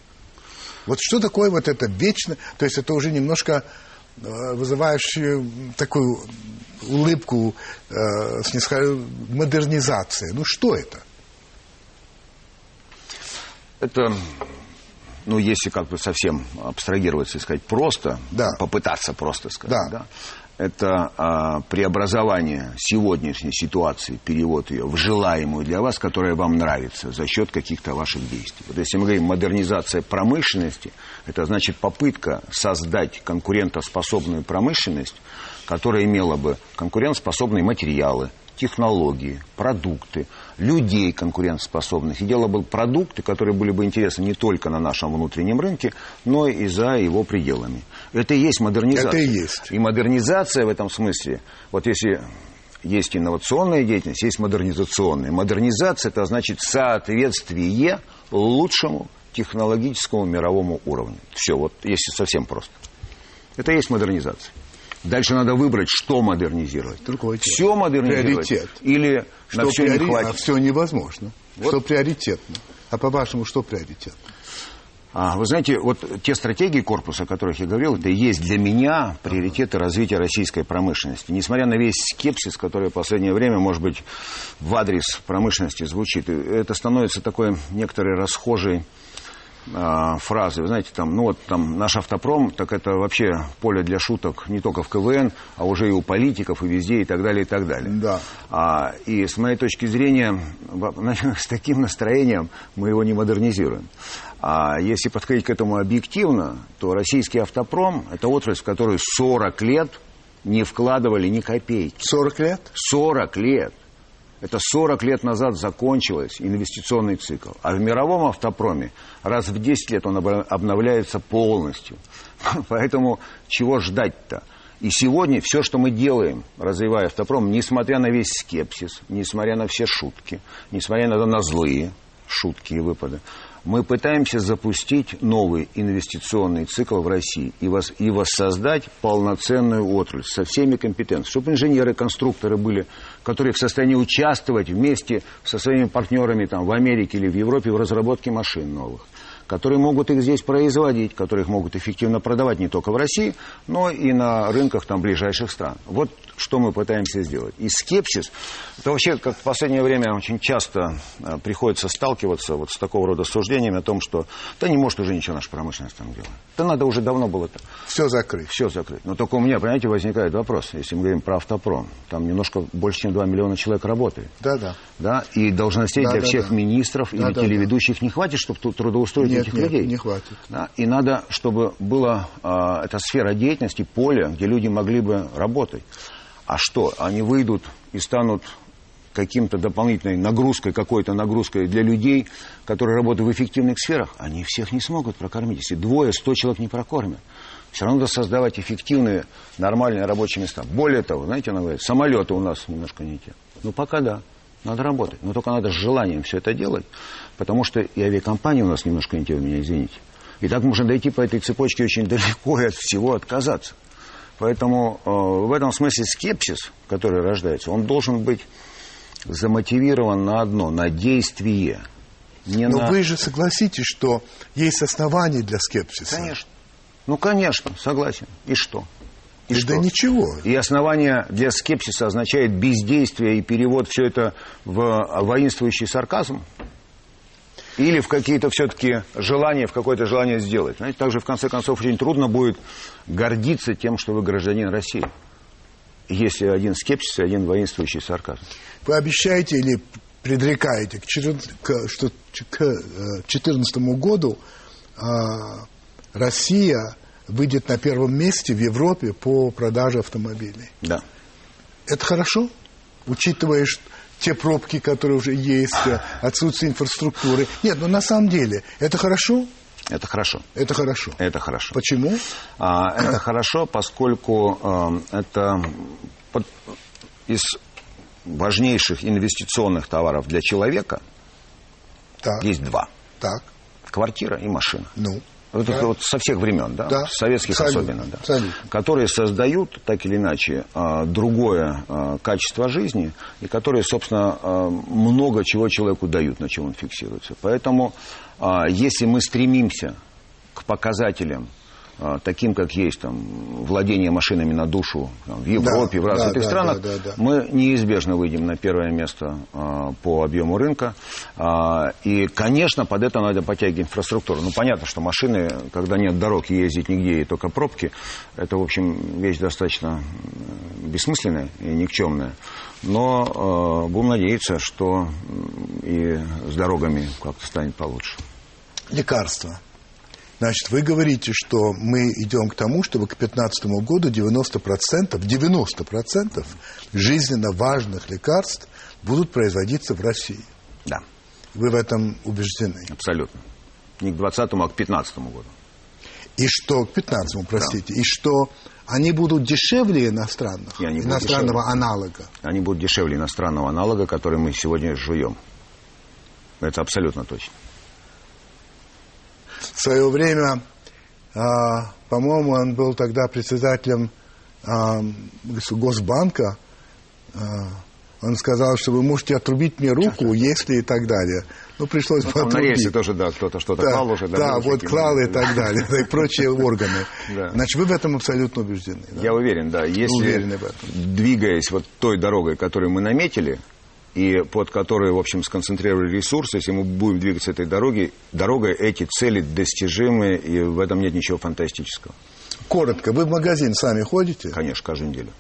Вот что такое вот это вечно... То есть это уже немножко э, вызывающее такую улыбку э, модернизации. Ну что это? Это, ну, если как бы совсем абстрагироваться и сказать просто, да. попытаться просто сказать, да. да это а, преобразование сегодняшней ситуации, перевод ее в желаемую для вас, которая вам нравится за счет каких-то ваших действий. Вот если мы говорим модернизация промышленности, это значит попытка создать конкурентоспособную промышленность, которая имела бы конкурентоспособные материалы, технологии, продукты, людей конкурентоспособных. И дело был продукты, которые были бы интересны не только на нашем внутреннем рынке, но и за его пределами. Это и есть модернизация. Это и есть. И модернизация в этом смысле, вот если есть инновационная деятельность, есть модернизационная. Модернизация – это значит соответствие лучшему технологическому мировому уровню. Все, вот если совсем просто. Это и есть модернизация. Дальше надо выбрать, что модернизировать. Другое Все модернизировать. Приоритет. Или что на все приори... не хватит. А все невозможно. Вот. Что приоритетно? А по-вашему, что приоритетно? А, вы знаете, вот те стратегии корпуса, о которых я говорил, это и есть для меня приоритеты развития российской промышленности. Несмотря на весь скепсис, который в последнее время, может быть, в адрес промышленности звучит, это становится такой некоторой расхожей э, фразы. Вы знаете, там, ну вот там наш автопром, так это вообще поле для шуток не только в КВН, а уже и у политиков, и везде, и так далее, и так далее. Да. А, и с моей точки зрения, <laughs> с таким настроением мы его не модернизируем. А если подходить к этому объективно, то российский автопром – это отрасль, в которую 40 лет не вкладывали ни копейки. 40 лет? 40 лет. Это 40 лет назад закончилось инвестиционный цикл. А в мировом автопроме раз в 10 лет он обновляется полностью. <laughs> Поэтому чего ждать-то? И сегодня все, что мы делаем, развивая автопром, несмотря на весь скепсис, несмотря на все шутки, несмотря на, на злые шутки и выпады, мы пытаемся запустить новый инвестиционный цикл в России и, вос, и воссоздать полноценную отрасль со всеми компетенциями, чтобы инженеры, конструкторы были, которые в состоянии участвовать вместе со своими партнерами там, в Америке или в Европе в разработке машин новых которые могут их здесь производить, которые их могут эффективно продавать не только в России, но и на рынках там, ближайших стран. Вот что мы пытаемся сделать. И скепсис, это вообще, как в последнее время очень часто э, приходится сталкиваться вот с такого рода суждениями о том, что да не может уже ничего наша промышленность там делать. Да надо уже давно было. Все закрыть. Все закрыть. Но только у меня, понимаете, возникает вопрос, если мы говорим про автопром. Там немножко больше, чем 2 миллиона человек работает. Да, да. Да, и должностей да, для да, всех да. министров да, или да, телеведущих да. не хватит, чтобы трудоустроить нет, этих нет, людей. не хватит. Да, и надо, чтобы была э, эта сфера деятельности, поле, где люди могли бы работать. А что, они выйдут и станут каким-то дополнительной нагрузкой, какой-то нагрузкой для людей, которые работают в эффективных сферах, они всех не смогут прокормить. Если двое, сто человек не прокормят. Все равно надо создавать эффективные, нормальные рабочие места. Более того, знаете, она говорит, самолеты у нас немножко не те. Ну, пока да. Надо работать. Но только надо с желанием все это делать, потому что и авиакомпания у нас немножко не те у меня, извините. И так можно дойти по этой цепочке очень далеко и от всего отказаться. Поэтому э, в этом смысле скепсис, который рождается, он должен быть замотивирован на одно, на действие. Не Но на... вы же согласитесь, что есть основания для скепсиса. Конечно. Ну, конечно, согласен. И что? И, и что? Да ничего. И основание для скепсиса означает бездействие и перевод все это в воинствующий сарказм? Или в какие-то все-таки желания, в какое-то желание сделать? Знаете, также в конце концов очень трудно будет гордиться тем, что вы гражданин России. Если один скепсис и один воинствующий сарказм. Вы обещаете или предрекаете, что к 2014 году а, Россия выйдет на первом месте в Европе по продаже автомобилей. Да. Это хорошо, учитывая те пробки, которые уже есть, отсутствие инфраструктуры. Нет, ну на самом деле, это хорошо? Это хорошо. Это хорошо. Это хорошо. Почему? А, это хорошо, поскольку э, это под, из важнейших инвестиционных товаров для человека так. есть два. Так. Квартира и машина. Ну. Вот, да. вот со всех времен, да, да. советских Абсолютно. особенно, да, Абсолютно. которые создают так или иначе а, другое а, качество жизни и которые, собственно, а, много чего человеку дают, на чем он фиксируется. Поэтому, если мы стремимся к показателям таким, как есть там, владение машинами на душу там, в Европе, да, в развитых да, странах, да, да, да, да. мы неизбежно выйдем на первое место а, по объему рынка. А, и, конечно, под это надо подтягивать инфраструктуру. Ну, понятно, что машины, когда нет дорог ездить нигде, и только пробки, это, в общем, вещь достаточно бессмысленная и никчемная. Но э, будем надеяться, что и с дорогами как-то станет получше. Лекарства. Значит, вы говорите, что мы идем к тому, чтобы к 2015 году 90%, 90% жизненно важных лекарств будут производиться в России. Да. Вы в этом убеждены? Абсолютно. Не к 20 а к 15 году. И что, к 15 простите, да. и что они будут дешевле иностранных, иностранного дешевле. аналога? Они будут дешевле иностранного аналога, который мы сегодня жуем. Это абсолютно точно. В свое время, а, по-моему, он был тогда председателем а, Госбанка. А, он сказал, что вы можете отрубить мне руку, если и так далее. Ну, пришлось ну, отрубить. На рельсе тоже, да, кто-то что-то да, клал уже. Да, да вот клал и так далее, и прочие <laughs> органы. Значит, вы в этом абсолютно убеждены. Я уверен, да. Если, двигаясь вот той дорогой, которую мы наметили, и под которые, в общем, сконцентрировали ресурсы. Если мы будем двигаться этой дорогой, дорогой эти цели достижимы, и в этом нет ничего фантастического. Коротко, вы в магазин сами ходите? Конечно, каждую неделю.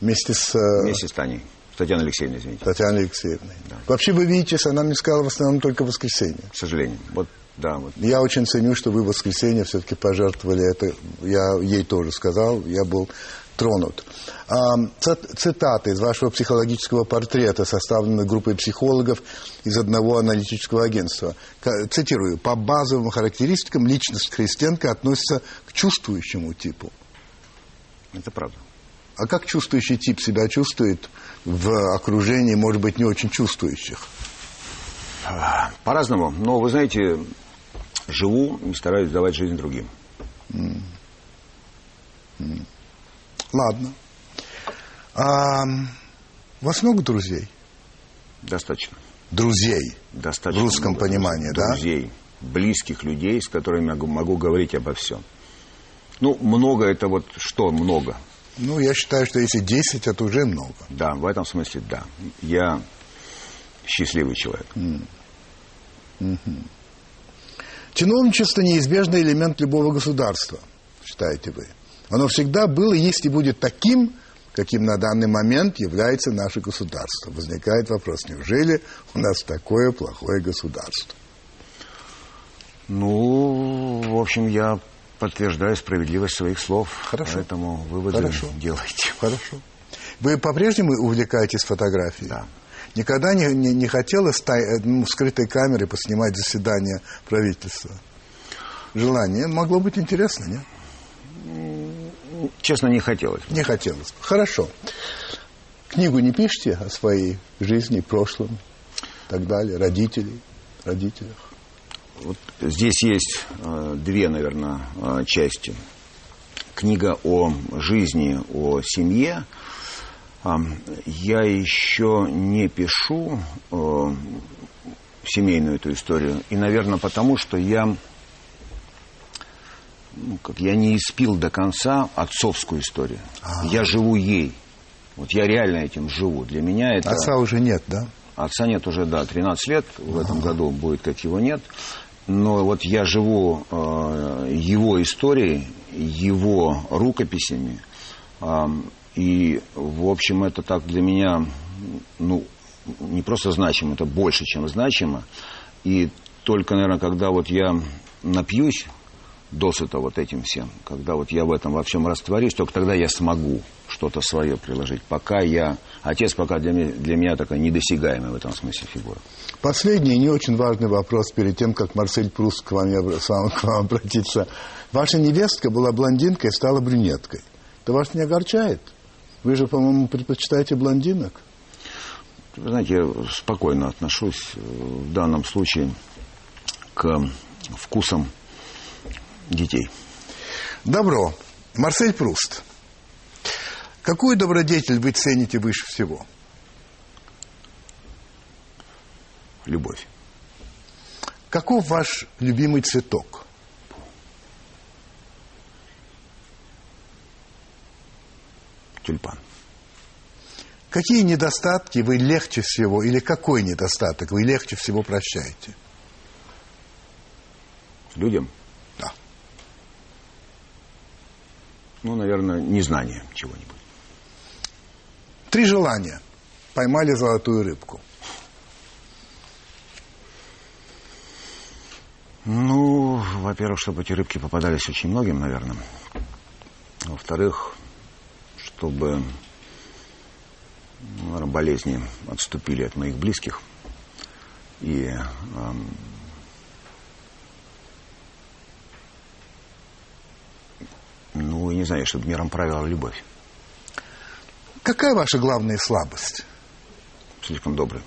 Вместе с... Э, Вместе с Таней. Татьяной Алексеевной, извините. Татьяной Алексеевной. Да. Вообще вы видитесь, она мне сказала в основном только в воскресенье. К сожалению. Вот, да, вот. Я очень ценю, что вы в воскресенье все-таки пожертвовали это. Я ей тоже сказал, я был тронут. Цитаты из вашего психологического портрета, составленного группой психологов из одного аналитического агентства. Цитирую. «По базовым характеристикам личность Христенко относится к чувствующему типу». Это правда. А как чувствующий тип себя чувствует в окружении, может быть, не очень чувствующих? По-разному. Но, вы знаете, живу и стараюсь давать жизнь другим. Mm. Mm. Ладно. А, у вас много друзей? Достаточно. Друзей? Достаточно. В русском много понимании, друзей, да? Друзей, близких людей, с которыми я могу, могу говорить обо всем. Ну, много это вот что много? Ну, я считаю, что если 10, это уже много. Да, в этом смысле да. Я счастливый человек. Mm. Mm-hmm. Чиновничество неизбежный элемент любого государства, считаете вы? Оно всегда было, есть и будет таким, каким на данный момент является наше государство. Возникает вопрос, неужели у нас такое плохое государство? Ну, в общем, я подтверждаю справедливость своих слов. Хорошо. Поэтому выводы Хорошо. делайте. Хорошо. Вы по-прежнему увлекаетесь фотографией? Да. Никогда не, не, не хотела ста- ну, скрытой камерой поснимать заседание правительства? Желание могло быть интересно, нет? Честно, не хотелось. Не хотелось. Хорошо. Книгу не пишете о своей жизни, прошлом и так далее, родителей, родителях? Вот здесь есть э, две, наверное, э, части. Книга о жизни, о семье. Я еще не пишу э, семейную эту историю. И, наверное, потому что я, ну, как я не испил до конца отцовскую историю. А-а-а. Я живу ей. Вот я реально этим живу. Для меня это... Отца уже нет, да? Отца нет уже, да, 13 лет. В А-а-а. этом году будет, как его нет. Но вот я живу э, его историей, его рукописями. Э, и, в общем, это так для меня, ну, не просто значимо, это больше, чем значимо. И только, наверное, когда вот я напьюсь досыта вот этим всем, когда вот я в этом во всем растворюсь, только тогда я смогу что-то свое приложить. Пока я... Отец пока для меня, для меня такая недосягаемая в этом смысле фигура. Последний не очень важный вопрос перед тем, как Марсель Пруст к вам, с к вам обратится. Ваша невестка была блондинкой и стала брюнеткой. Это вас не огорчает? Вы же, по-моему, предпочитаете блондинок? Вы знаете, я спокойно отношусь э, в данном случае к вкусам детей. Добро. Марсель Пруст. Какую добродетель вы цените выше всего? Любовь. Каков ваш любимый цветок? Тюльпан. Какие недостатки вы легче всего, или какой недостаток вы легче всего прощаете? Людям? Да. Ну, наверное, незнание чего-нибудь. Три желания. Поймали золотую рыбку. Ну, во-первых, чтобы эти рыбки попадались очень многим, наверное. Во-вторых, чтобы наверное, болезни отступили от моих близких. И эм, ну, не знаю, чтобы миром правила любовь. Какая ваша главная слабость? Слишком добрый.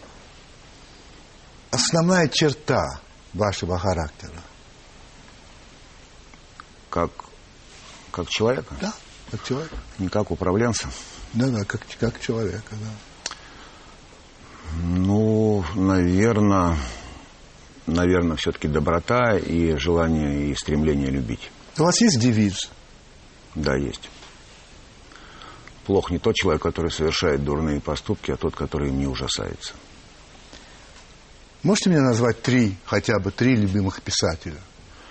Основная черта вашего характера? Как, как человека? Да, как человека. Не как управленца? Да, да, как, как человека, да. Ну, наверное, наверное, все-таки доброта и желание и стремление любить. У вас есть девиз? Да, есть. Плох не тот человек, который совершает дурные поступки, а тот, который им не ужасается. Можете мне назвать три, хотя бы три любимых писателя,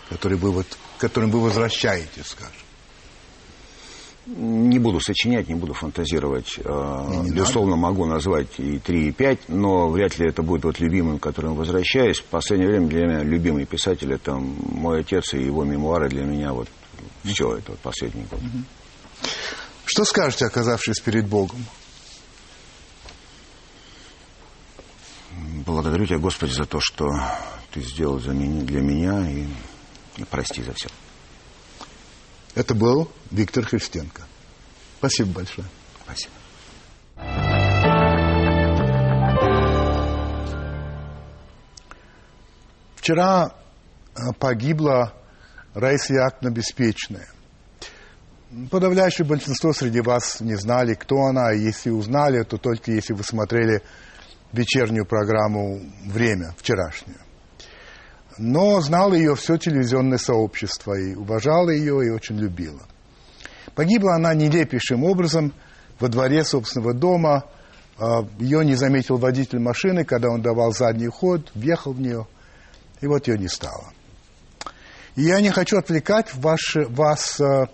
которые вы вот, к которым вы возвращаетесь, скажем? Не буду сочинять, не буду фантазировать. А, не Безусловно, надо. могу назвать и три, и пять, но вряд ли это будет вот любимым, к которым возвращаюсь. В последнее время для меня любимый писатель это мой отец и его мемуары для меня вот все это вот последний год. Что скажете, оказавшись перед Богом? Благодарю тебя, Господи, за то, что ты сделал за меня, для меня и, и прости за все. Это был Виктор Христенко. Спасибо большое. Спасибо. Вчера э, погибла Яковлевна Беспечная. Подавляющее большинство среди вас не знали, кто она, и если узнали, то только если вы смотрели вечернюю программу «Время» вчерашнюю но знало ее все телевизионное сообщество и уважало ее и очень любило. Погибла она нелепейшим образом во дворе собственного дома. А, ее не заметил водитель машины, когда он давал задний ход, въехал в нее, и вот ее не стало. И я не хочу отвлекать ваш, вас а,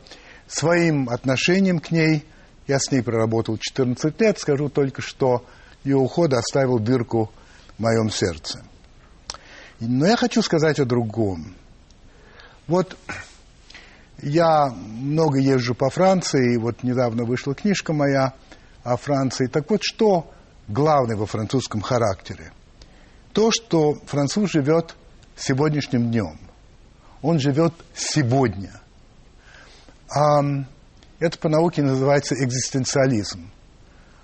своим отношением к ней. Я с ней проработал 14 лет, скажу только, что ее уход оставил дырку в моем сердце. Но я хочу сказать о другом. Вот я много езжу по Франции, и вот недавно вышла книжка моя о Франции. Так вот, что главное во французском характере? То, что француз живет сегодняшним днем. Он живет сегодня. А, это по науке называется экзистенциализм.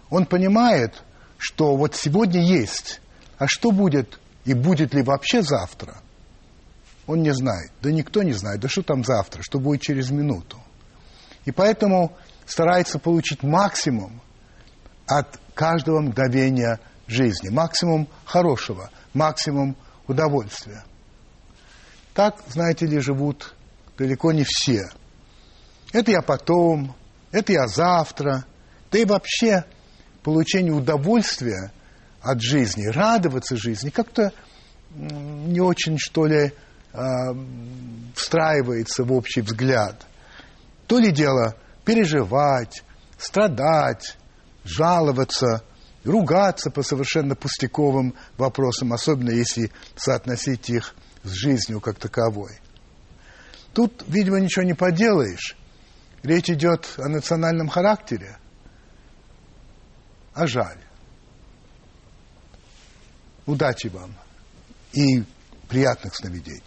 Он понимает, что вот сегодня есть, а что будет и будет ли вообще завтра, он не знает. Да никто не знает. Да что там завтра, что будет через минуту. И поэтому старается получить максимум от каждого мгновения жизни, максимум хорошего, максимум удовольствия. Так, знаете ли, живут далеко не все. Это я потом, это я завтра. Да и вообще получение удовольствия от жизни, радоваться жизни, как-то не очень, что ли, а, встраивается в общий взгляд. То ли дело переживать, страдать, жаловаться, ругаться по совершенно пустяковым вопросам, особенно если соотносить их с жизнью как таковой. Тут, видимо, ничего не поделаешь. Речь идет о национальном характере. А жаль. Удачи вам и приятных сновидений.